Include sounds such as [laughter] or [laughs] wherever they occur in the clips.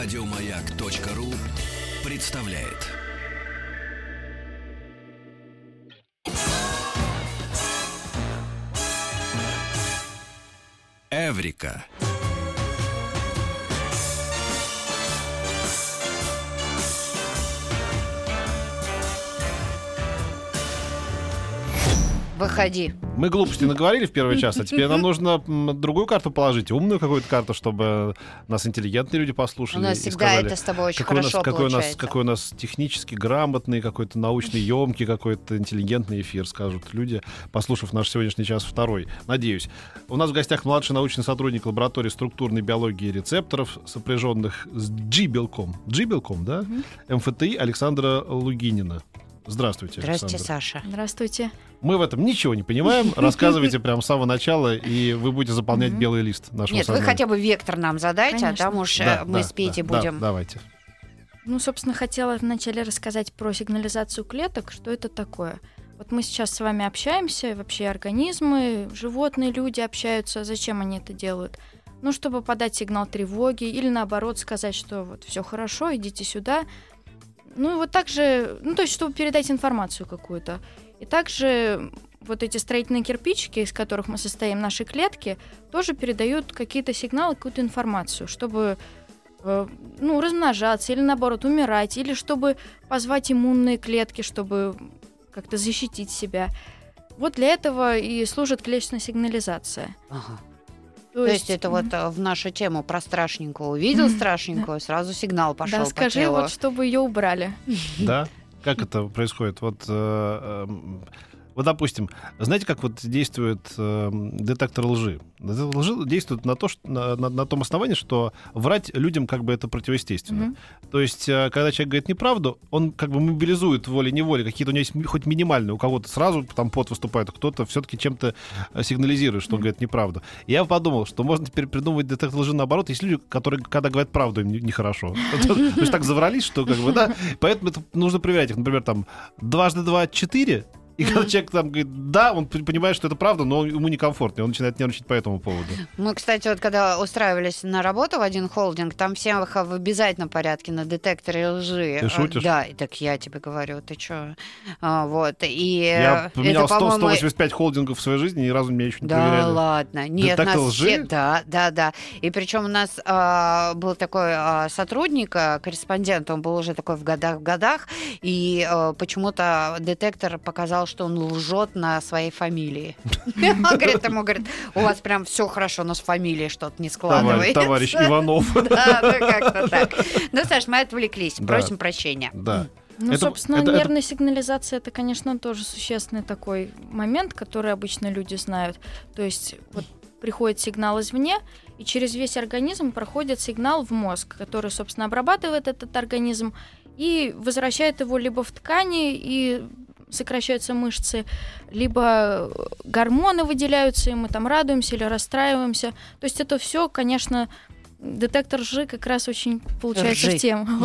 Радиомаяк.ру представляет. Эврика. Выходи. Мы глупости наговорили в первый час, а теперь нам [laughs] нужно другую карту положить, умную какую-то карту, чтобы нас интеллигентные люди послушали. У нас всегда сказали, это с тобой очень какой у нас, хорошо какой у нас, какой у нас технически грамотный, какой-то научный емкий, какой-то интеллигентный эфир, скажут люди, послушав наш сегодняшний час второй. Надеюсь. У нас в гостях младший научный сотрудник лаборатории структурной биологии рецепторов, сопряженных с G-белком. G-белком, да? МФТИ Александра Лугинина. Здравствуйте, Здравствуйте, Александра. Саша. Здравствуйте. Мы в этом ничего не понимаем. [laughs] Рассказывайте прямо с самого начала, и вы будете заполнять белый лист нашего Нет, вы сознания. хотя бы вектор нам задайте, а Конечно. там уж э, Да, мы да, с Петей да, будем. да, давайте. Ну, собственно, хотела вначале рассказать про сигнализацию клеток, что это такое. Вот мы сейчас с вами общаемся, вообще организмы, животные, люди общаются. Зачем они это делают? Ну, чтобы подать сигнал тревоги или наоборот сказать, что вот все хорошо, идите сюда. Ну, и вот так же, ну, то есть, чтобы передать информацию какую-то. И также вот эти строительные кирпичики, из которых мы состоим, наши клетки, тоже передают какие-то сигналы, какую-то информацию, чтобы э, ну, размножаться или наоборот умирать, или чтобы позвать иммунные клетки, чтобы как-то защитить себя. Вот для этого и служит клеточная сигнализация. Ага. То есть это вот э, в нашу тему про страшненького. Увидел страшненькую, сразу сигнал пошел да, по скажи, телу. вот чтобы ее убрали. Да? Как это происходит? Вот, э, эм, вот, допустим, знаете, как вот действует эм, детектор лжи? Детектор лжи действует на, то, что, на, на- на том основании, что врать людям как бы это противоестественно. Мгм. То есть, э, когда человек говорит неправду, он как бы мобилизует волей-неволей, какие-то у него есть хоть минимальные, у кого-то сразу там пот выступает, кто-то все-таки чем-то э, сигнализирует, что он говорит неправду. Я подумал, что можно теперь придумывать детектор лжи наоборот. Есть люди, которые, когда говорят правду, им не- нехорошо. [laughs] То есть так заврались, что как бы, да. Поэтому это нужно проверять их. Например, там, дважды два — четыре, и когда человек там говорит «да», он понимает, что это правда, но ему некомфортно, и он начинает нервничать по этому поводу. Мы, кстати, вот когда устраивались на работу в один холдинг, там всем их в обязательном порядке на детекторе лжи. Ты А, шутишь? Да, и так я тебе говорю, ты чё? А, вот, и Я поменял это, 100, по-моему, 185 холдингов в своей жизни, ни разу меня еще не Да проверяли. ладно, нет, Детектор нас лжи? все, да, да, да. И причем у нас а, был такой а, сотрудник, а, корреспондент, он был уже такой в годах, в годах, и а, почему-то детектор показал, что он лжет на своей фамилии. [laughs] Он говорит, ему говорит, у вас прям все хорошо, но с фамилией что-то не складывается. товарищ [laughs] Иванов. Да, ну как-то так. Ну, Саш, мы отвлеклись, просим прощения. Да. Ну, Это- собственно, это- это- нервная сигнализация это, конечно, тоже существенный такой момент, который обычно люди знают. То есть вот приходит сигнал извне, и через весь организм проходит сигнал в мозг, который, собственно, обрабатывает этот организм и возвращает его либо в ткани и сокращаются мышцы, либо гормоны выделяются, и мы там радуемся или расстраиваемся. То есть это все, конечно, детектор лжи как раз очень получается Ржи. в тему. [laughs]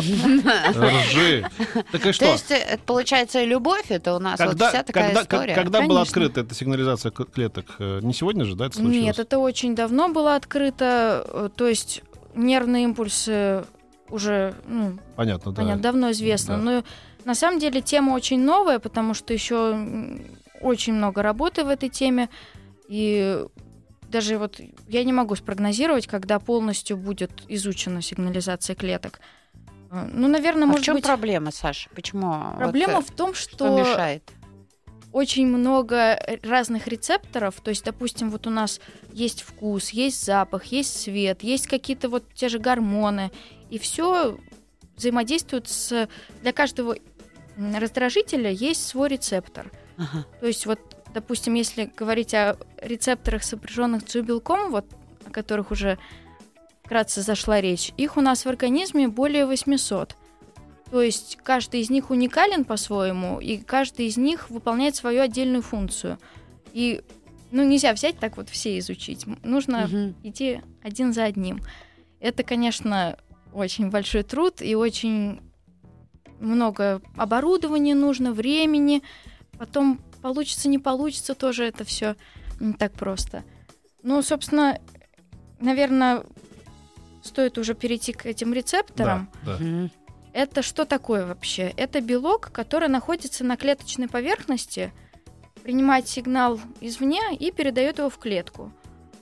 Ржи. Так и То что? есть, э, получается, любовь это у нас вот вся такая когда, история. когда была открыта эта сигнализация клеток? Э, Не сегодня же, да, это случилось? Нет, это очень давно было открыто. э, То есть нервные импульсы уже, ну, Понятно, да. понятно, давно известно. Да. Но на самом деле тема очень новая, потому что еще очень много работы в этой теме. И даже вот я не могу спрогнозировать, когда полностью будет изучена сигнализация клеток. Э, Ну, наверное, А в может чем быть... проблема, Саша? Почему? Проблема вот, в том, э, что, что мешает? очень много разных рецепторов. То есть, допустим, вот у нас есть вкус, есть запах, есть свет, есть какие-то вот те же гормоны. И все взаимодействует с... Для каждого раздражителя есть свой рецептор. Ага. То есть вот, допустим, если говорить о рецепторах, сопряженных с белком, вот о которых уже вкратце зашла речь, их у нас в организме более 800. То есть каждый из них уникален по-своему, и каждый из них выполняет свою отдельную функцию. И ну, нельзя взять так вот все изучить. Нужно Мгм. идти один за одним. Это, конечно, очень большой труд и очень много оборудования нужно, времени. Потом получится, не получится, тоже это все не так просто. Ну, собственно, наверное, стоит уже перейти к этим рецепторам. Да, да. Это что такое вообще? Это белок, который находится на клеточной поверхности, принимает сигнал извне и передает его в клетку.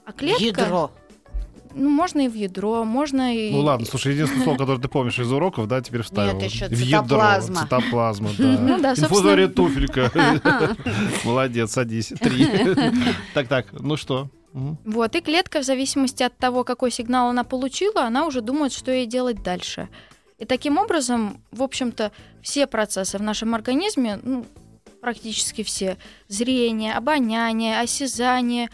А клетка, Ядро. Ну, можно и в ядро, можно и... Ну ладно, слушай, единственное слово, которое ты помнишь из уроков, да, теперь вставил. Нет, еще В ядро, цитоплазма. Цитоплазма, [laughs] Ну да. да, собственно- туфелька. [laughs] Молодец, садись. Три. [laughs] Так, так, ну что? Вот, и клетка, в зависимости от того, какой сигнал она получила, она уже думает, что ей делать дальше. И таким образом, в общем-то, все процессы в нашем организме, ну, практически все, зрение, обоняние, осязание,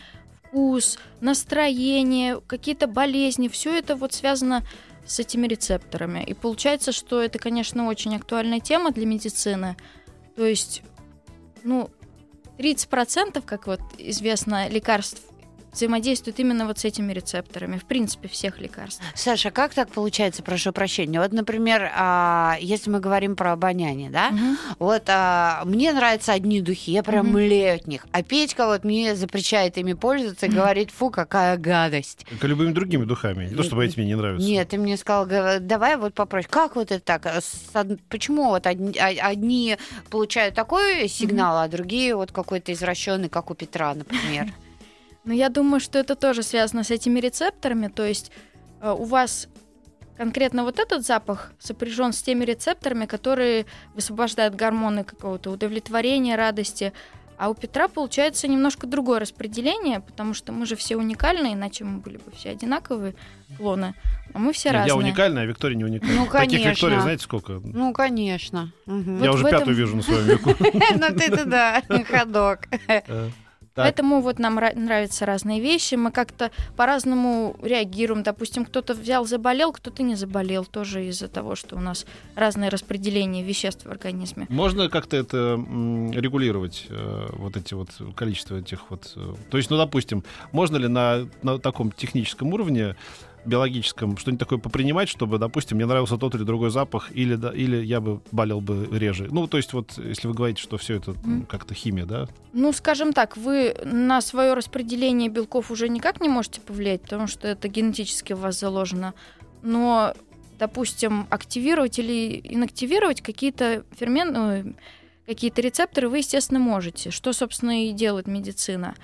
вкус, настроение, какие-то болезни, все это вот связано с этими рецепторами. И получается, что это, конечно, очень актуальная тема для медицины. То есть, ну, 30%, как вот известно, лекарств взаимодействуют именно вот с этими рецепторами, в принципе, всех лекарств. Саша, как так получается, прошу прощения? Вот, например, а, если мы говорим про обоняние, да? Вот а, мне нравятся одни духи, я прям Мгм. млею от них. А Петька вот мне запрещает ими пользоваться и говорит, фу, какая гадость. Как и любыми другими духами. Не то, чтобы эти мне не нравятся. Нет, ты мне сказал, давай вот попроще. Как вот это так? А Почему вот одни, а- одни получают такой сигнал, а другие вот какой-то извращенный, как у Петра, например? Но я думаю, что это тоже связано с этими рецепторами. То есть э, у вас конкретно вот этот запах сопряжен с теми рецепторами, которые высвобождают гормоны какого-то удовлетворения, радости. А у Петра получается немножко другое распределение, потому что мы же все уникальны, иначе мы были бы все одинаковые клоны. А мы все Нет, разные. Я уникальная, а Виктория не уникальная. Ну, Таких конечно. Викторий, знаете, сколько? Ну, конечно. Мгм. Я Вот уже этом- пятую вижу на своем веку. [laughs] Ну, ты-то да, [laughs] ходок. Так. Поэтому вот нам ра- нравятся разные вещи, мы как-то по-разному реагируем. Допустим, кто-то взял, заболел, кто-то не заболел, тоже из-за того, что у нас разное распределение веществ в организме. Можно как-то это регулировать, э, вот эти вот количество этих вот... э, То есть, ну, допустим, можно ли на, на таком техническом уровне биологическом что-нибудь такое попринимать, чтобы, допустим, мне нравился тот или другой запах, или, да, или я бы болел бы реже. Ну, то есть, вот, если вы говорите, что все это Мгм. как-то химия, да? Ну, скажем так, вы на свое распределение белков уже никак не можете повлиять, потому что это генетически в вас заложено. Но, допустим, активировать или инактивировать какие-то ферменты, какие-то рецепторы вы, естественно, можете. Что, собственно, и делает медицина.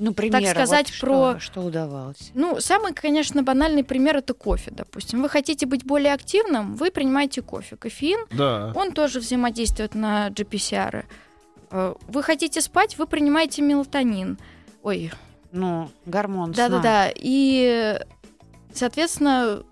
Ну, примеры, вот сказать, что- про- Что удавалось? Ну, самый, конечно, банальный пример это кофе, допустим. Вы хотите быть более активным, вы принимаете кофе. Кофеин, Да. он тоже взаимодействует на GPCR. Э, Вы хотите спать, вы принимаете мелатонин. Ой, Ну, гормон да-да-да. И, соответственно,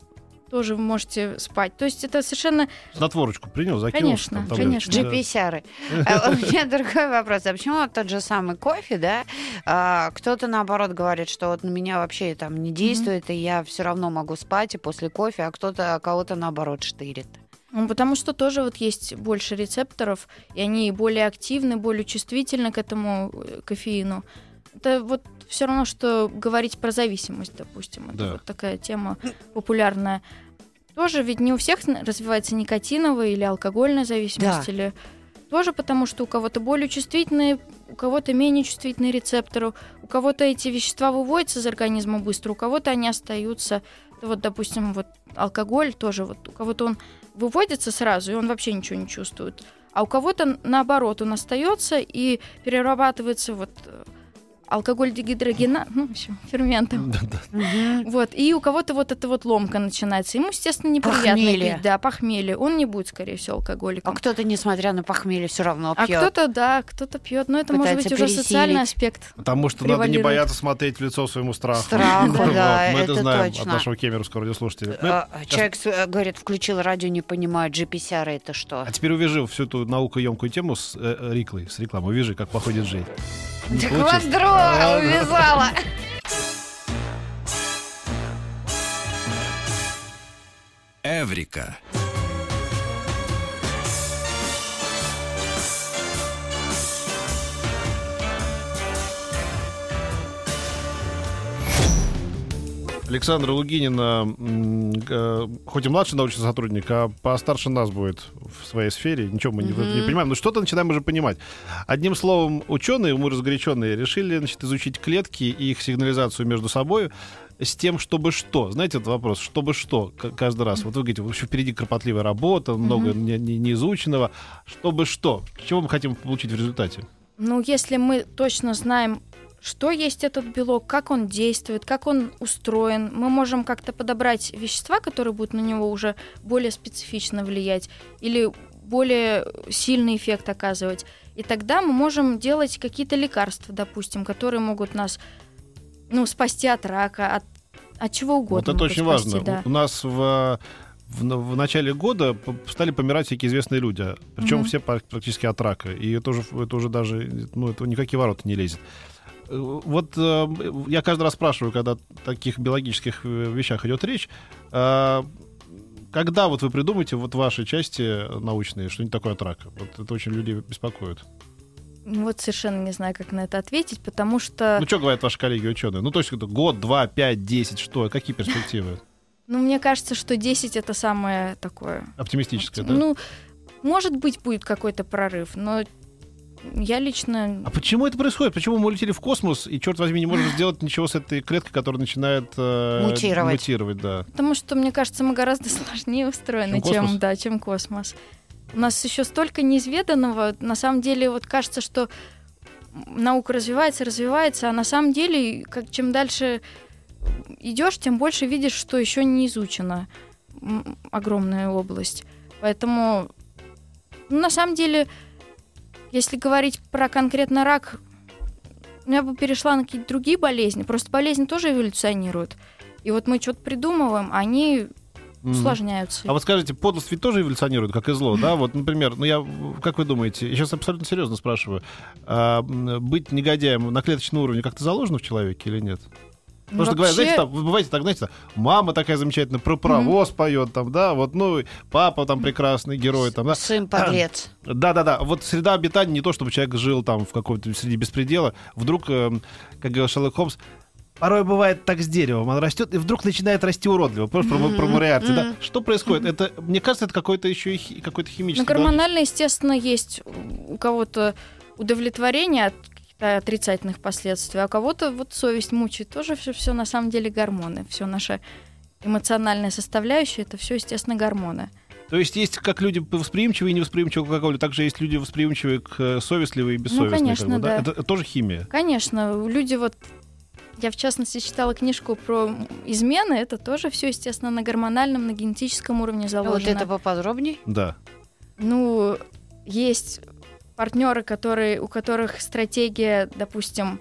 тоже вы можете спать. То есть это совершенно... Снотворочку принял, закинул. Конечно, там конечно. GPSR. [laughs] А У меня другой вопрос. А почему тот же самый кофе, да? а, Кто-то наоборот говорит, что вот на меня вообще там не действует, и я все равно могу спать и после кофе, а кто-то а кого-то наоборот штырит. Ну, потому что тоже вот есть больше рецепторов, и они более активны, более чувствительны к этому э, кофеину. Это вот все равно, что говорить про зависимость, допустим. Это Да. вот такая тема популярная. Тоже ведь не у всех развивается никотиновая или алкогольная зависимость, Да. или тоже потому, что у кого-то более чувствительные, у кого-то менее чувствительные рецепторы, у кого-то эти вещества выводятся из организма быстро, у кого-то они остаются. Вот, допустим, вот алкоголь тоже, вот у кого-то он выводится сразу, и он вообще ничего не чувствует. А у кого-то наоборот, он остается и перерабатывается вот э, алкоголь дегидрогена, ну, в общем, ферментом. [laughs] Да-да. Вот, и у кого-то вот эта вот ломка начинается. Ему, естественно, неприятно Похмелье. пить, да, похмелье. Он не будет, скорее всего, А алкоголиком. кто-то, несмотря на похмелье, все равно А пьет. кто-то, да, кто-то пьет, но это может быть Пытается уже социальный пересилить. аспект. Потому что надо не бояться смотреть в лицо своему страху. Страху, [laughs] да, Мы это знаем точно. от нашего кемеровского радиослушателя. Мы- А, Человек э, говорит, включил радио, не понимает, GPSR это что? А теперь увяжи всю эту наукоемкую тему с э, э, Риклой, с рекламой. Увяжи, как походит жизнь. Не Так получится? вот, дрова увязала. Эврика. Александра Лугинина, хоть и младший научный сотрудник, а постарше нас будет в своей сфере. Ничего мы не, Мгм. не понимаем, но что-то начинаем уже понимать. Одним словом, ученые, мы разгоряченные, решили значит, изучить клетки и их сигнализацию между собой с тем, чтобы что? Знаете этот вопрос? Чтобы что? Каждый раз. Вот вы говорите, вообще впереди кропотливая работа, много не- не- неизученного. Чтобы что? Чего мы хотим получить в результате? Ну, если мы точно знаем, что есть этот белок, как он действует, как он устроен, мы можем как-то подобрать вещества, которые будут на него уже более специфично влиять или более сильный эффект оказывать. И тогда мы можем делать какие-то лекарства, допустим, которые могут нас ну, спасти от рака, от, от чего угодно. Вот это очень спасти, важно. да. У нас в, в, в начале года стали помирать всякие известные люди. Причем Мгм. все пр- практически от рака. И это уже, это уже даже, ну, это никакие ворота не лезет. Вот э, я каждый раз спрашиваю, когда о таких биологических э, вещах идет речь, э, когда вот вы придумаете вот в вашей части научные что-нибудь такое от рака? Вот это очень людей беспокоит. Ну, Вот совершенно не знаю, как на это ответить, потому что, Ну, что говорят ваши коллеги ученые? Ну, то есть год, два, пять, десять, что? Какие перспективы? ну, мне кажется, что 10 это самое такое Оптимистическое, да? Ну, может быть, будет какой-то прорыв, но я лично... А почему это происходит? Почему мы улетели в космос и, черт возьми, не можем сделать ничего с этой клеткой, которая начинает э, Мутировать. мутировать, да. Потому что, мне кажется, мы гораздо [laughs] сложнее устроены, Чем чем, космос? да, чем космос. У нас еще столько неизведанного. На самом деле, вот кажется, что наука развивается, развивается, а на самом деле, как, чем дальше идешь, тем больше видишь, что еще не изучена огромная область. Поэтому, ну, на самом деле, если говорить про конкретно рак, я бы перешла на какие-то другие болезни. Просто болезни тоже эволюционируют. И вот мы что-то придумываем, а они Мгм. усложняются. А вот скажите, подлость ведь тоже эволюционирует, как и зло, да? Вот, например, ну я, как вы думаете, я сейчас абсолютно серьезно спрашиваю, а, быть негодяем на клеточном уровне как-то заложено в человеке или нет? Потому что говорят, знаете, там, бываете так, знаете, там, мама такая замечательная, про паровоз поет, там, да, вот, ну, папа там прекрасный герой, там, да. Сын подлец. [clears throat] Да-да-да, вот среда обитания не то, чтобы человек жил там в каком-то среди беспредела. Вдруг, эм, как говорил Шерлок Холмс, порой бывает так с деревом, он растет и вдруг начинает расти уродливо. Просто про, про Мориарти, да? Что происходит? Это, мне кажется, это какой-то еще и какой-то Ну, химический... гормонально, естественно, есть у кого-то удовлетворение от отрицательных последствий, а кого-то вот совесть мучает. Тоже все, все на самом деле гормоны. Все наша эмоциональная составляющая, это все, естественно, гормоны. То есть есть как люди восприимчивые и невосприимчивые к алкоголю, также есть люди восприимчивые к э, совестливые и бессовестные. как Ну, конечно, бы, да. Это, это тоже химия. Конечно, люди вот я, в частности, читала книжку про измены. Это тоже все, естественно, на гормональном, на генетическом уровне Вот заложено. это поподробней. Да. Ну, есть партнеры, которые, у которых стратегия, допустим,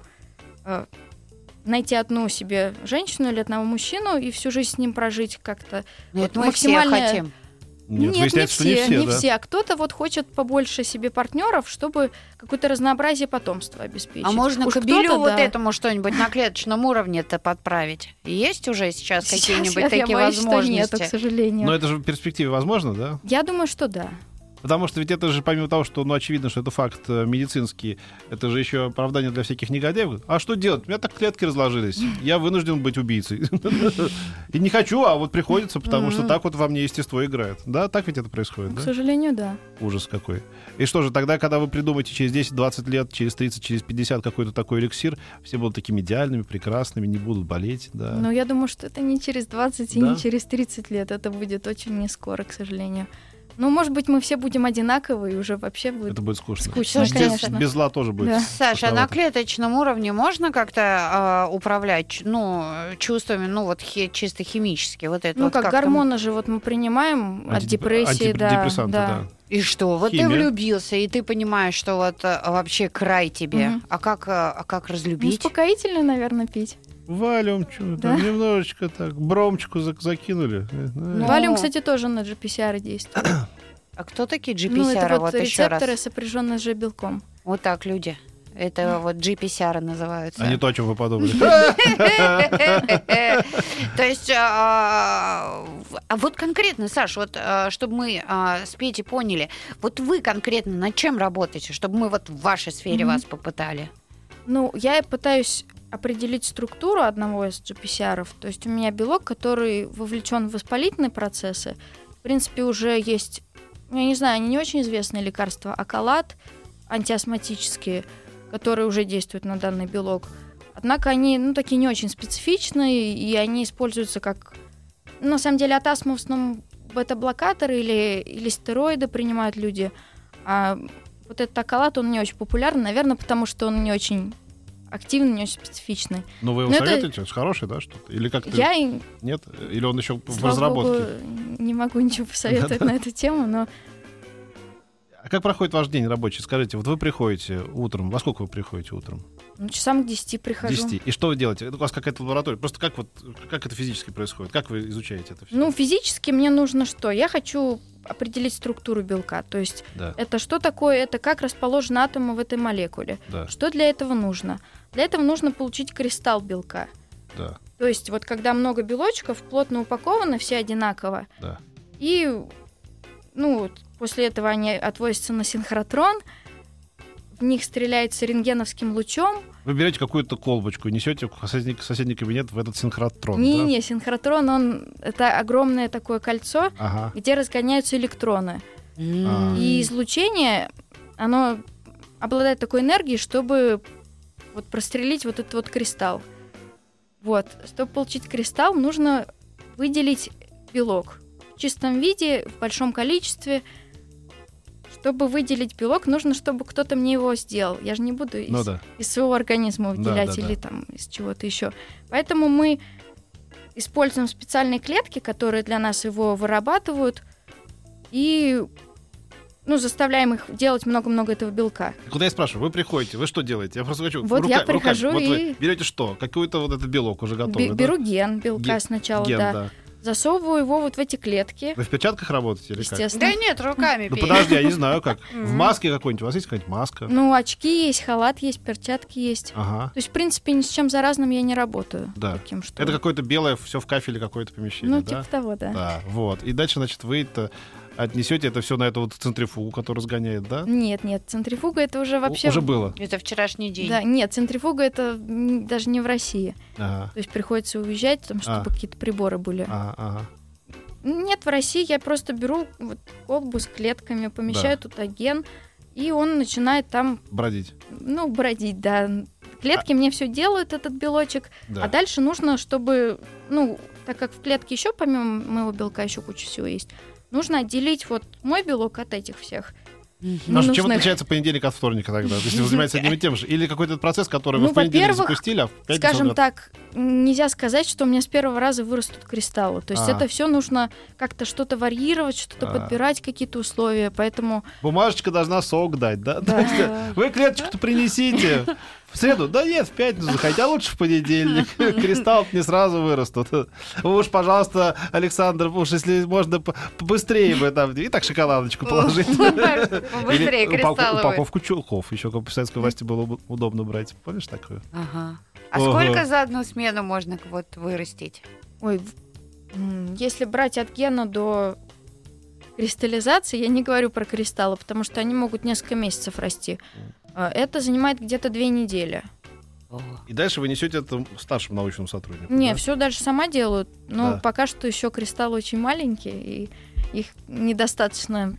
э, найти одну себе женщину или одного мужчину и всю жизнь с ним прожить как-то. Ну, Вот мы все максимальная- хотим. Нет, не выясняется, что все, не все, да. А кто-то вот хочет побольше себе партнеров, чтобы какое-то разнообразие потомства обеспечить. А можно Уж кобелю вот да. этому что-нибудь на клеточном уровне-то подправить? Есть уже сейчас, Сейчас какие-нибудь я- такие я боюсь, что возможности? нету, к сожалению. Но это же в перспективе возможно, да? Я думаю, что да. Потому что ведь это же, помимо того, что, ну, очевидно, что это факт э, медицинский, это же еще оправдание для всяких негодяев. А что делать? У меня так клетки разложились. Я вынужден быть убийцей. [laughs] И не хочу, а вот приходится, потому что так вот во мне естество играет. Да, так ведь это происходит, К сожалению, да. Ужас какой. И что же, тогда, когда вы придумаете через 10-20 лет, через 30, через 50 какой-то такой эликсир, все будут такими идеальными, прекрасными, не будут болеть, да. Но я думаю, что это не через 20 и не через 30 лет. Это будет очень не скоро, к сожалению. Ну, может быть, мы все будем одинаковы, и уже вообще будет Это будет скучно. скучно, Слушайте, без, конечно. без зла тоже будет. Да. Саша, а на клеточном уровне можно как-то а, управлять ну, чувствами, ну вот хи- чисто химически? Вот это Ну, вот как как-то? гормоны же вот мы принимаем от Антип- депрессии, да. антидепрессанты, да. И что? Вот Химия. ты влюбился, и ты понимаешь, что вот а, вообще край тебе. Мгм. А как, а, а как Ну, разлюбить? успокоительно, наверное, пить. Валюм, чё, Да. там немножечко так, бромчику зак- закинули. Э, Ну, Валюм, кстати, тоже на GPCR действует. [clears throat] А кто такие ну, это GPCR? вот вот раз. рецепторы, сопряженные с Ж-белком. Вот так люди. Это вот GPCR называются. А не то, о чем вы подумали. [laughs] То есть, а а вот конкретно, Саш, вот а, чтобы мы а, с Петей поняли, вот вы конкретно над чем работаете, чтобы мы вот в вашей сфере вас попытали? Ну, я пытаюсь определить структуру одного из GPCR. То есть у меня белок, который вовлечен в воспалительные процессы. В принципе, уже есть, я не знаю, они не очень известные лекарства, акалат, антиастматические, которые уже действуют на данный белок. Однако они, ну, такие не очень специфичные, и они используются как... ну, На самом деле от астмы в основном бета-блокаторы или, или стероиды принимают люди. А вот этот акалат, он не очень популярен, наверное, потому что он не очень активный, не очень специфичный. Ну, вы его это- советуете? Это... Хороший, да, что-то? Или как-то... Я, Нет? Или он еще в слава разработке? богу, не могу ничего посоветовать на эту тему, но А как проходит ваш день рабочий? Скажите, вот вы приходите утром, во сколько вы приходите утром? ну, часам к 10 прихожу. 10. И что вы делаете? У вас какая-то лаборатория? Просто как вот, как это физически происходит? Как вы изучаете это все? Ну, физически мне нужно что? Я хочу определить структуру белка. То есть да, это что такое? Это как расположены атомы в этой молекуле. да, Что для этого нужно? Для этого нужно получить кристалл белка. да, То есть вот когда много белочков, плотно упакованы, все одинаково, да. и ну, после этого они отводятся на синхротрон, в них стреляется рентгеновским лучом. Вы берете какую-то колбочку и несете в соседний, соседний кабинет в этот синхротрон, да? Не-не, синхротрон, он это огромное такое кольцо, Ага. где разгоняются электроны. А. И излучение, оно обладает такой энергией, чтобы вот прострелить вот этот вот кристалл. Вот. Чтобы получить кристалл, нужно выделить белок в чистом виде, в большом количестве. Чтобы выделить белок, нужно, чтобы кто-то мне его сделал. Я же не буду из, Ну да. из своего организма Да, выделять да, или да. там из чего-то еще. Поэтому мы используем специальные клетки, которые для нас его вырабатывают, и ну, заставляем их делать много-много этого белка. Куда я спрашиваю? Вы приходите, вы что делаете? Я просто хочу... Вот я рука- руками. прихожу Вот вы и- берете что? Какой-то вот этот белок уже готовый, да? Беру ген белка Ген- сначала, Ген, да. да. Засовываю его вот в эти клетки, Вы в перчатках работаете или как? естественно. Да нет, руками Ну подожди, я не знаю как. [laughs] В маске какой-нибудь? У вас есть какая-нибудь маска? Ну, очки есть, халат есть, перчатки есть. Ага. То есть, в принципе, ни с чем заразным я не работаю. Да. Таким, что... Это какое-то белое, все в кафеле какое-то помещение, Ну, да? типа того, да. Да, вот. И дальше, значит, вы это отнесете это все на эту вот центрифугу, которая разгоняет, да? Нет, нет, центрифуга это уже вообще... Уже было. Это вчерашний день. Да, нет, центрифуга это даже не в России. Ага. То есть приходится уезжать, потому что А. какие-то приборы были. Ага, ага. Нет, в России я просто беру вот колбу с клетками, помещаю туда ген, и он начинает там, Бродить. ну, бродить, да. Клетки мне все делают, этот белочек. Да. А дальше нужно, чтобы, ну, так как в клетке еще помимо моего белка еще куча всего есть, нужно отделить вот мой белок от этих всех. Маша, чем отличается понедельник от вторника тогда? Если вы занимаетесь одним и тем же? Или какой-то процесс, который вы Ну, в понедельник запустили, а в пятницу Скажем так, нельзя сказать, что у меня с первого раза вырастут кристаллы. То есть А. это все нужно как-то что-то варьировать, что-то А. подбирать, какие-то условия. Поэтому Бумажечка должна сок дать, да? Да. То есть, Вы клеточку-то принесите. В среду? Да нет, в пятницу заходите, а лучше в понедельник. [laughs] Кристалл не сразу вырастут. Вы уж, пожалуйста, Александр, уж если можно побыстрее бы там, и так шоколадочку положить. [laughs] Кристаллы. вы. упаковку чулков. Еще как в советской власти было бы удобно брать. Помнишь такое? Ага. А сколько за одну смену можно вот вырастить? Ой, если брать от гена до кристаллизации, я не говорю про кристаллы, потому что они могут несколько месяцев расти. А, Это занимает где-то две недели. И дальше вы несете это старшему научному сотруднику. Не, да? все дальше сама делают, но Да. пока что еще кристаллы очень маленькие, и их недостаточно,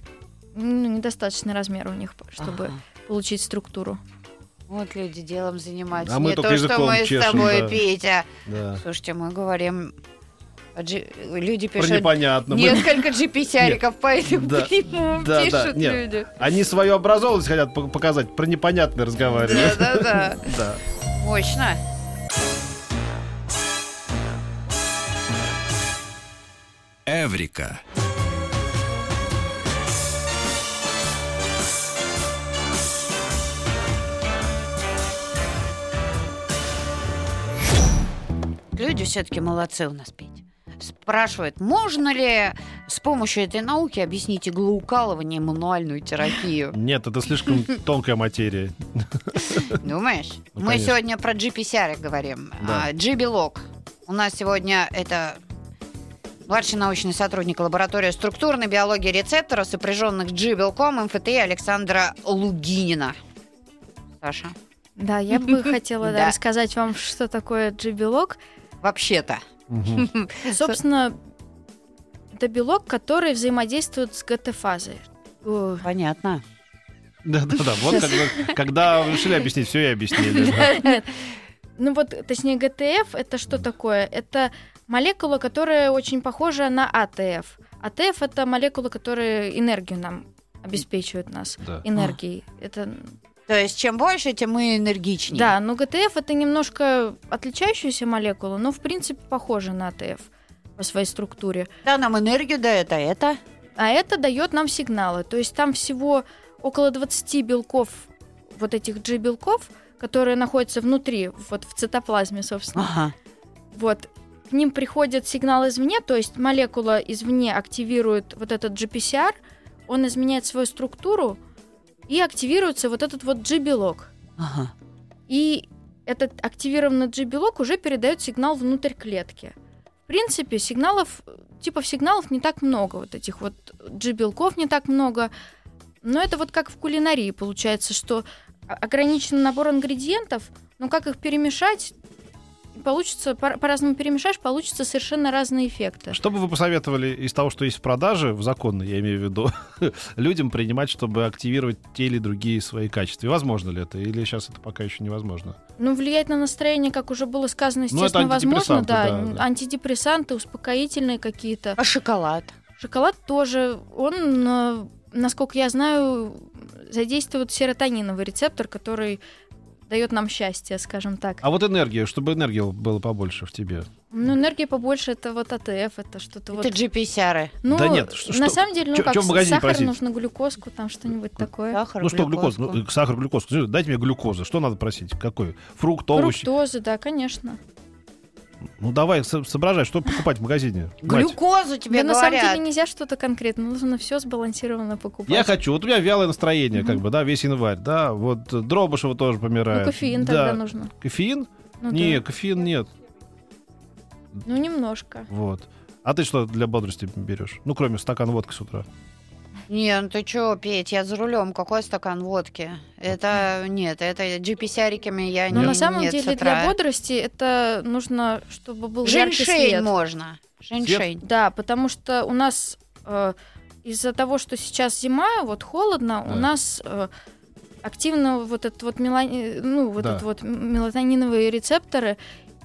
ну, недостаточный размер у них, чтобы Ага. получить структуру. Вот люди делом занимаются. А мы Не только то, что мы с чешем, тобой, да. Петя. Да. Слушайте, мы говорим... G- Люди Про пишут непонятно. Мы- несколько [laughs] GPT-ариков, поэтому Да. прямому Да, да, пишут нет. люди. Они свою образованность хотят по- показать, про непонятное разговаривают. Да-да-да. [laughs] Да. Мощно. Эврика. Люди все-таки молодцы у нас, Петь. Спрашивают, можно ли с помощью этой науки объяснить иглоукалывание и мануальную терапию? [laughs] Нет, это слишком [laughs] тонкая материя. Думаешь? Ну, Мы конечно. сегодня про GPCR говорим. Да. А, G-белок. У нас сегодня это младший научный сотрудник лаборатории структурной биологии рецепторов, сопряженных с G-белком МФТИ Александра Лугинина. Саша, Да, я бы [laughs] хотела рассказать вам, что такое G-белок. Вообще-то. [laughs] Собственно, это белок, который взаимодействует с ГТФ-азой. Понятно. Да-да-да, вот когда, решили объяснить, все и объяснили. да. Ну вот, точнее, ГТФ это что такое? Это молекула, которая очень похожа на АТФ. АТФ это молекула, которая энергию нам обеспечивает нас Да. энергией. Это То есть чем больше, тем мы энергичнее. да, но ГТФ это немножко отличающаяся молекула, но в принципе похожа на АТФ по своей структуре. Да, нам энергию дает, а это? А это дает нам сигналы. То есть там всего около 20 белков, вот этих G-белков, которые находятся внутри, вот в цитоплазме, собственно. Ага. Вот. К ним приходит сигнал извне, то есть молекула извне активирует вот этот GPCR, он изменяет свою структуру, и активируется вот этот вот G-белок. Ага. И этот активированный G-белок уже передает сигнал внутрь клетки. В принципе, сигналов, типов сигналов не так много, вот этих вот G-белков не так много. Но это вот как в кулинарии получается, что ограниченный набор ингредиентов, но как их перемешать, получится, по- по-разному перемешаешь, получится совершенно разные эффекты. Что бы вы посоветовали из того, что есть в продаже, в законной, я имею в виду, [laughs] людям принимать, чтобы активировать те или другие свои качества? И Возможно ли это? Или сейчас это пока еще невозможно? Ну, влиять на настроение, как уже было сказано, Ну, естественно, возможно, антидепрессанты, да. да, да. Антидепрессанты, успокоительные какие-то. А шоколад? Шоколад тоже, он, э, насколько я знаю, задействует серотониновый рецептор, который дает нам счастье, скажем так. А вот энергия, чтобы энергии было побольше в тебе. Ну, энергия побольше, это вот АТФ, это что-то вот... Это GPCR. Ну, Да нет, что- на что- самом деле, ну чё- как, в магазине сахар просить? нужно, глюкозку, там что-нибудь такое. Сахар, ну что, глюкоза? глюкозку. Ну, сахар, глюкоза. Скажи, Дайте мне глюкозы. Что надо просить? Какой? Фрукт, овощи? Фруктозы, да, конечно. Ну давай, со- соображай, что покупать в магазине. Мать. Глюкозу тебе да, на самом говорят. деле нельзя что-то конкретно, нужно все сбалансированно покупать. Я хочу. Вот у меня вялое настроение, как бы, да, весь январь, да. Вот э, Дробышева тоже Ну, помирает. кофеин да. тогда нужно. Кофеин? Ну, не, да. кофеин нет. Ну, немножко. Вот. А ты что для бодрости берешь? Ну, кроме стакана водки с утра. Не, ну ты чё, Петь, я за рулем. Какой стакан водки? Это нет, это GPCариками я Но не на самом нет, деле для бодрости это нужно, чтобы был яркий Женьшень свет. можно. Женьшень. Да, потому что у нас э, из-за того, что сейчас зима, вот холодно, Да. у нас э, активно вот этот вот мелани- ну вот Да. этот вот мелатониновые рецепторы,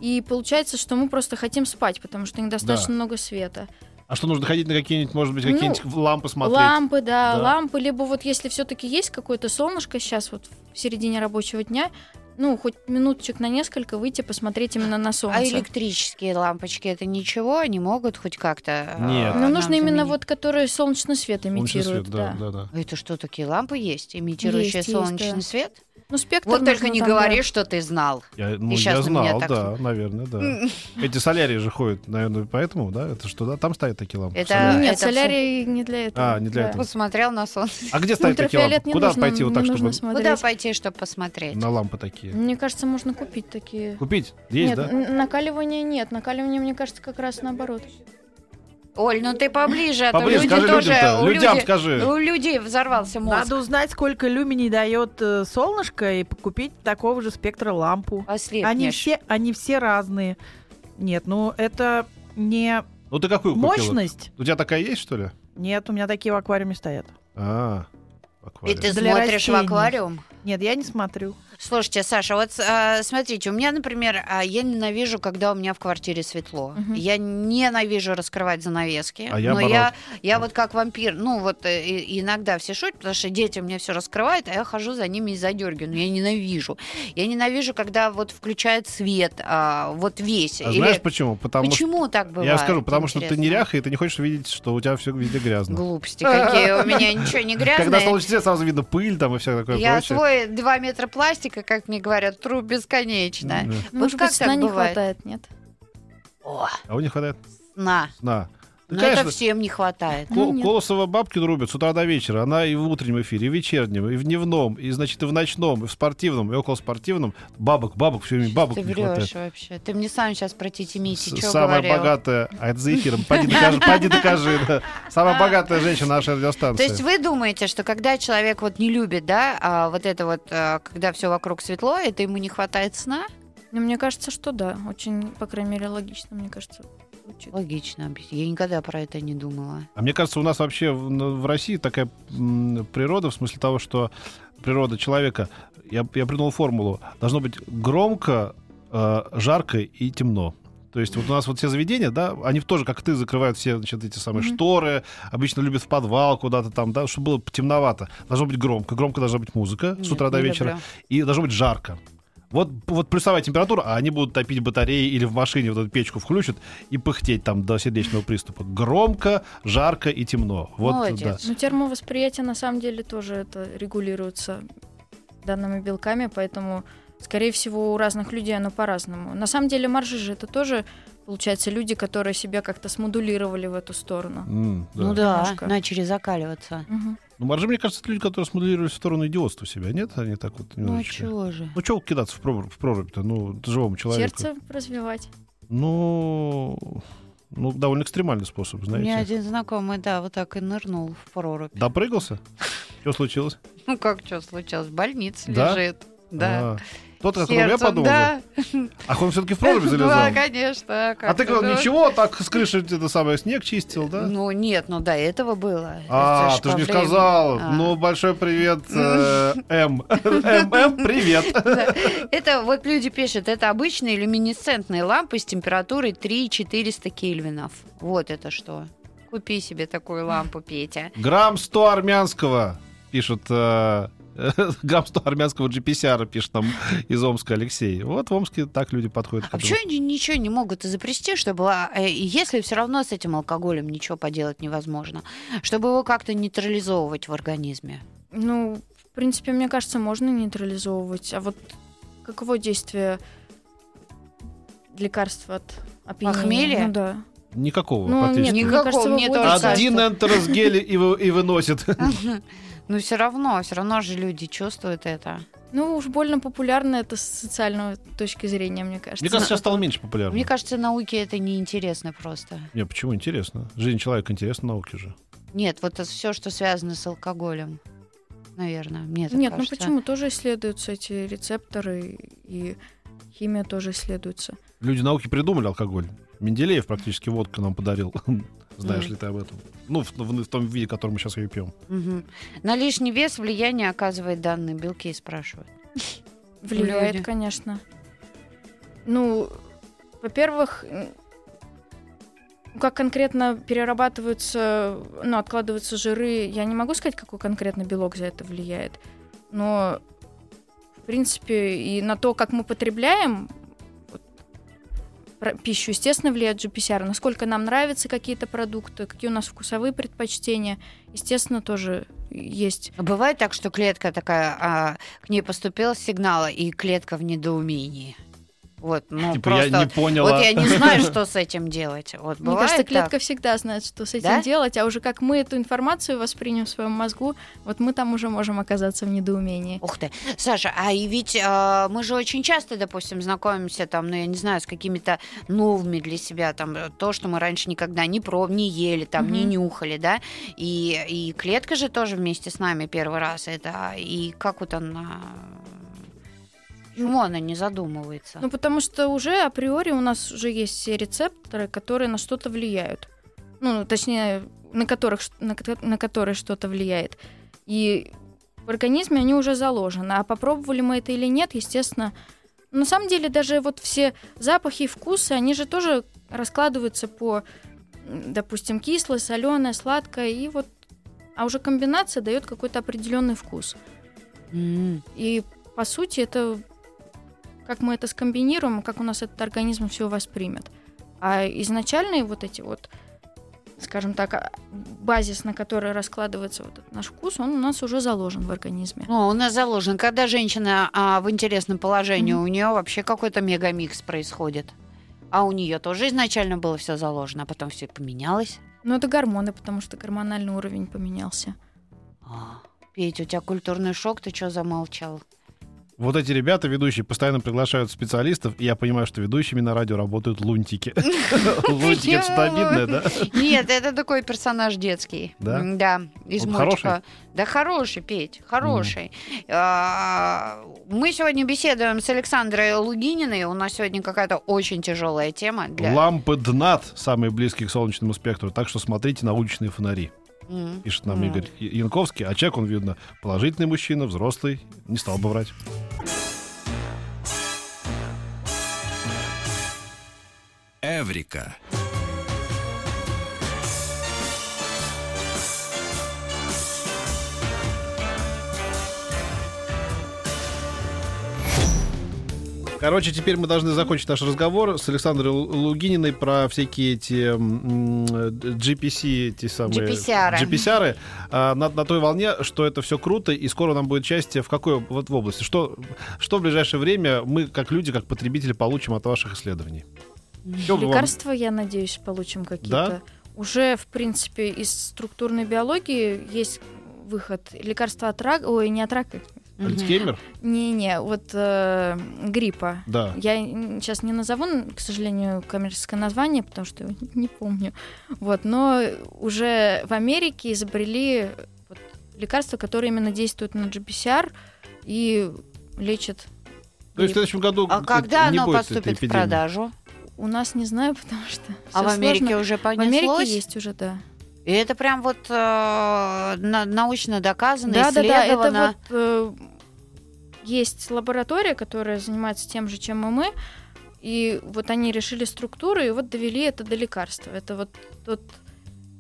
и получается, что мы просто хотим спать, потому что недостаточно Да. много света. А что, нужно ходить на какие-нибудь, может быть, Ну, какие-нибудь лампы смотреть? Лампы, да, Да. лампы, либо вот если все-таки есть какое-то солнышко сейчас вот в середине рабочего дня, ну хоть минуточек на несколько выйти посмотреть именно на солнце. А электрические лампочки это ничего, они могут хоть как-то. Нет. э, Ну, нужно именно заменить? вот, которые солнечный свет Солнечный имитируют. свет, да, да. да, да. А Это что, такие лампы есть, имитирующие Есть, есть, солнечный да. свет? Ну, спектр Вот только не говори, да. что ты знал. Я, ну, я знал, так да, наверное, да. Эти солярии же ходят, наверное, поэтому, да? Это что, да? Там стоят такие лампы? Это- солярии? Нет, это солярий не для этого. А, не для да. этого. Посмотрел на солнце. А где стоят такие лампы? Куда нужно, пойти вот так, чтобы смотреть. Куда пойти, чтобы посмотреть? на лампы такие? Мне кажется, можно купить такие. Купить? Есть, нет, да? накаливания нет. Накаливание, мне кажется, как раз наоборот. Оль, ну ты поближе, а то Поближе, люди скажи тоже... у людям людей- скажи. У людей взорвался мозг. Надо узнать, сколько люминий дает э, солнышко и купить такого же спектра лампу. Ослепнешь. Они все, они все разные. Нет, ну это не Ну ты какую купила? мощность. У тебя такая есть, что ли? Нет, у меня такие в аквариуме стоят. А, И аквариум. ты Для смотришь в растений. аквариум? Нет, я не смотрю. Слушайте, Саша, вот а, смотрите, у меня, например, а, я ненавижу, когда у меня в квартире светло. Мгм. Я ненавижу раскрывать занавески. А я но я, я вот как вампир, ну вот э, и- иногда все шутят, потому что дети у меня все раскрывают, а я хожу за ними и задергиваю. Я ненавижу. Я ненавижу, когда вот включают свет, а, вот весь. А Или- знаешь почему? Потому Почему так что... бывает? Я скажу, потому что ты интересно? неряха, и ты не хочешь видеть, что у тебя все везде грязно. Глупости какие. У меня ничего не [laughs] Когда грязное. солнечный свет, сразу видно пыль там и все такое Я прочее. свой 2 метра пластика, как мне говорят, тру бесконечно. Да. Ну, Вот Может как быть, сна не бывает? хватает, нет? О, А у них хватает на. сна. Но Конечно. это всем не хватает. Ко- Ну. Колосова бабки рубят с утра до вечера. Она и в утреннем эфире, и в вечернем, и в дневном, и, значит, и в ночном, и в спортивном, и около спортивном. Бабок, бабок, все время бабок Ты не хватает. врешь вообще. Ты мне сам сейчас про Тити Мити что Самая говорил? богатая, а это за эфиром, поди докажи, [laughs] поди докажи, да. Самая богатая женщина нашей То радиостанции. есть вы думаете, что когда человек вот не любит, да, а вот это вот, а, когда все вокруг светло, это ему не хватает сна? Ну, мне кажется, что да. Очень, по крайней мере, логично, мне кажется, звучит. Логично. Я никогда про это не думала. А мне кажется, у нас вообще в, ну, в России такая природа, в смысле того, что природа человека, я, я придумал формулу, должно быть громко, э, жарко и темно. То есть вот у нас вот все заведения, да, они тоже, как ты, закрывают все, значит, эти самые Мгм. шторы, обычно любят в подвал куда-то там, да, чтобы было темновато. Должно быть громко, громко должна быть музыка с Нет, утра до не вечера, люблю. и должно быть жарко. Вот, вот плюсовая температура, а они будут топить батареи или в машине вот эту печку включат и пыхтеть там до сердечного приступа. Громко, жарко и темно. Вот, Молодец. да. Ну, термовосприятие на самом деле тоже это регулируется данными белками, поэтому, скорее всего, у разных людей оно по-разному. На самом деле, маржи же это тоже, получается, люди, которые себя как-то смодулировали в эту сторону. М, да. Ну да, Немножко. начали закаливаться. Мгм. Ну, маржи, мне кажется, это люди, которые смоделировали в сторону идиотства себя, нет? Они так вот Ну а немножечко... чего же? Ну, чего кидаться в прорубь- в прорубь-то? Ну, живому человеку. Сердце развивать. Ну, ну, довольно экстремальный способ, У меня знаете. один знакомый, да, вот так и нырнул в прорубь. Допрыгался? Что случилось? Ну как что случилось? В больнице лежит. Да. А, Тот, о котором я подумал. да. Ах, он все-таки в [laughs] прорубь залезал. Да, конечно. А ты говорил, ничего, так с крыши это самое снег чистил, да? Ну нет, ну до этого было. А, ты же не сказал. А. Ну, большой привет, э, М. [laughs] М, привет. [laughs] Это вот люди пишут, это обычные люминесцентные лампы с температурой 3-400 кельвинов. Вот это что. Купи себе такую лампу, Петя. Грамм 100 армянского, пишет [laughs] 100 армянского GPCR, пишет нам из Омска Алексей. Вот в Омске так люди подходят к А почему они ничего не могут изобрести, чтобы, а, э, если все равно с этим алкоголем ничего поделать невозможно, чтобы его как-то нейтрализовывать в организме? Ну, в принципе, мне кажется, можно нейтрализовывать. А вот каково действие лекарства от опьянения? Похмелья? Ну да. Никакого Ну, нет, мне Никакого, кажется, мне тоже Один энтеросгель и, вы- и выносит. [laughs] Но все равно, все равно же люди чувствуют это. Ну, уж больно популярно это с социальной точки зрения, мне кажется. Мне кажется, сейчас стало меньше популярно. Мне кажется, науке это неинтересно просто. Не, почему интересно? Жизнь человека интересна науке же. Нет, вот все, что связано с алкоголем, наверное, мне так Нет, ну почему? Тоже исследуются эти рецепторы, и химия тоже исследуется. Люди науки придумали алкоголь. Менделеев практически водку нам подарил. [laughs] Знаешь Мгм. ли ты об этом? Ну, в, в- в том виде, в котором мы сейчас ее пьем. Мгм. На лишний вес влияние оказывает данные белки, спрашивают. [laughs] Влияет, конечно. Ну, во-первых, как конкретно перерабатываются, ну, откладываются жиры, я не могу сказать, какой конкретно белок за это влияет. Но, в принципе, и на то, как мы потребляем пищу, естественно, влияет GPCR. Насколько нам нравятся какие-то продукты, какие у нас вкусовые предпочтения, естественно, тоже есть. Бывает так, что клетка такая, а, к ней поступил сигнал, и клетка в недоумении. Вот, ну типа, я просто... не поняла. Вот я не знаю, [laughs] что с этим делать. Вот, Мне кажется, так? клетка всегда знает, что с этим Да? делать, а уже как мы эту информацию воспримем в своем мозгу, вот мы там уже можем оказаться в недоумении. Ух ты. Саша, а и ведь а, мы же очень часто, допустим, знакомимся там, ну, я не знаю, с какими-то новыми для себя, там, э, то, что мы раньше никогда не проб, не ели, там, не Мгм. нюхали, да, и, и клетка же тоже вместе с нами первый раз это, и как вот она... Почему она не задумывается? Ну, потому что уже априори у нас уже есть все рецепторы, которые на что-то влияют. Ну, точнее, на, которых, на, на которые что-то влияет. И в организме они уже заложены. А попробовали мы это или нет, естественно. На самом деле, даже вот все запахи и вкусы, они же тоже раскладываются по, допустим, кислое, соленое, сладкое. И вот а уже комбинация дает какой-то определенный вкус. М. И по сути это как мы это скомбинируем, как у нас этот организм все воспримет. А изначальные вот эти вот, скажем так, а, базис, на который раскладывается вот этот наш вкус, он у нас уже заложен в организме. Ну, у нас заложен, когда женщина а, в интересном положении, Мгм. у нее вообще какой-то мегамикс происходит. А у нее тоже изначально было все заложено, а потом все поменялось. Ну, это гормоны, потому что гормональный уровень поменялся. А, Петь, у тебя культурный шок, ты что замолчал? Вот эти ребята, ведущие, постоянно приглашают специалистов, и я понимаю, что ведущими на радио работают лунтики. [laughs] Лунтики — это что-то обидное, да? Нет, это такой персонаж детский. Да? Да, из мультика. Да хороший, Петь, хороший. А, Мы сегодня беседуем с Александрой Лугининой. У нас сегодня какая-то очень тяжелая тема. Лампы ДНАТ самые близкие к солнечному спектру, так что смотрите на уличные фонари. Пишет нам. Игорь Янковский, а человек, он, видно, положительный мужчина, взрослый, не стал бы врать. Эврика. Короче, теперь мы должны закончить наш разговор с Александрой Лу- Лугининой про всякие эти GPC, эти самые... GPCR. GPCR, а, на, на той волне, что это все круто, и скоро нам будет счастье в какой вот в области? Что, что в ближайшее время мы, как люди, как потребители, получим от ваших исследований? Чё вам- Лекарства, я надеюсь, получим какие-то. Уже, в принципе, из структурной биологии есть выход. Лекарства от рака, ой, не от рака. Альцгеймер? не-не, вот э, гриппа. Да. Я сейчас не назову, к сожалению, коммерческое название, потому что [laughs] не помню. Вот, но уже в Америке изобрели вот лекарства, которые именно действуют на GPCR и лечат. То есть в следующем году А когда не оно будет поступит в продажу? У нас не знаю, [laughs] потому что А в Америке сложно. уже В понеслось? Америке есть уже, да. И это прям вот э, на- научно доказано, Да, да, да. Это исследовано. вот э, есть лаборатория, которая занимается тем же, чем и мы. И вот они решили структуры и вот довели это до лекарства. Это вот тот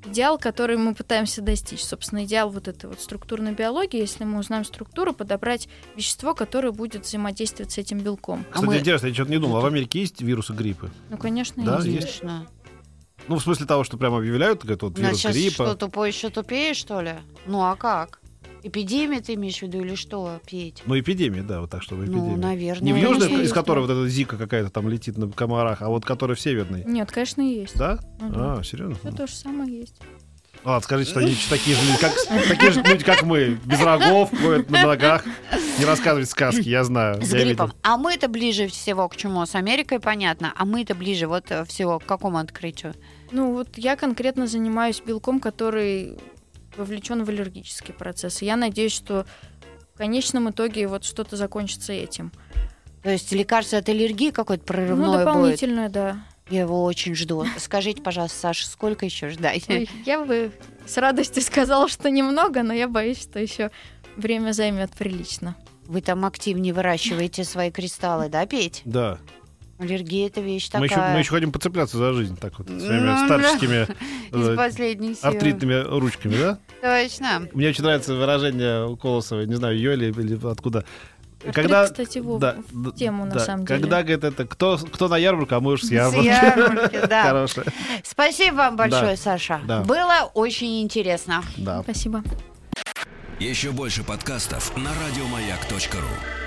идеал, который мы пытаемся достичь. Собственно, идеал вот этой вот структурной биологии, если мы узнаем структуру, подобрать вещество, которое будет взаимодействовать с этим белком. А Кстати, мы- интересно, я что-то не думал. А в Америке есть вирусы гриппа? Ну, конечно, Да, есть. Конечно. Ну, в смысле того, что прямо объявляют, говорят, вот вирус Значит, гриппа. что, тупой еще тупее, что ли? Ну, а как? Эпидемия ты имеешь в виду или что, Петь? Ну, эпидемия, да, вот так, чтобы эпидемия. Ну, наверное. Не в южной, из есть, которой да. вот эта зика какая-то там летит на комарах, а вот которая в северной. Нет, конечно, есть. Да? Ну да. А, серьезно? Все то же самое есть. Ладно, скажите, что они такие же люди, как, такие же люди, как мы, без рогов, ходят на ногах. Не рассказывайте сказки, я знаю. С я гриппом. видел. А мы-то ближе всего к чему? С Америкой понятно. А мы-то ближе вот э, всего к какому открытию? Ну, вот я конкретно занимаюсь белком, который вовлечен в аллергические процессы. Я надеюсь, что в конечном итоге вот что-то закончится этим. То есть лекарство от аллергии какое-то Ну, прорывное будет? дополнительное, да. Я его очень жду. Скажите, пожалуйста, Саша, сколько еще ждать? Ой, я бы с радостью сказала, что немного, но я боюсь, что еще время займет прилично. Вы там активнее выращиваете свои кристаллы, да, Петь? Да. Аллергия это вещь Мы еще, такая. мы еще хотим поцепляться за жизнь, так вот, своими Ну, старческими [laughs] Из э, артритными ручками, да? Точно. Мне очень нравится выражение у Колосовой, не знаю, ее или, или откуда. Артрит, кстати, в- в тему, на да, самом деле. Когда, говорит, это кто, кто на ярмарку, а мы уж с С ярмарки. ярмарки, [laughs] да. Хорошая. Спасибо вам большое, Да. Саша. Да. Было очень интересно. Да. Спасибо. Еще больше подкастов на радиомаяк.ру.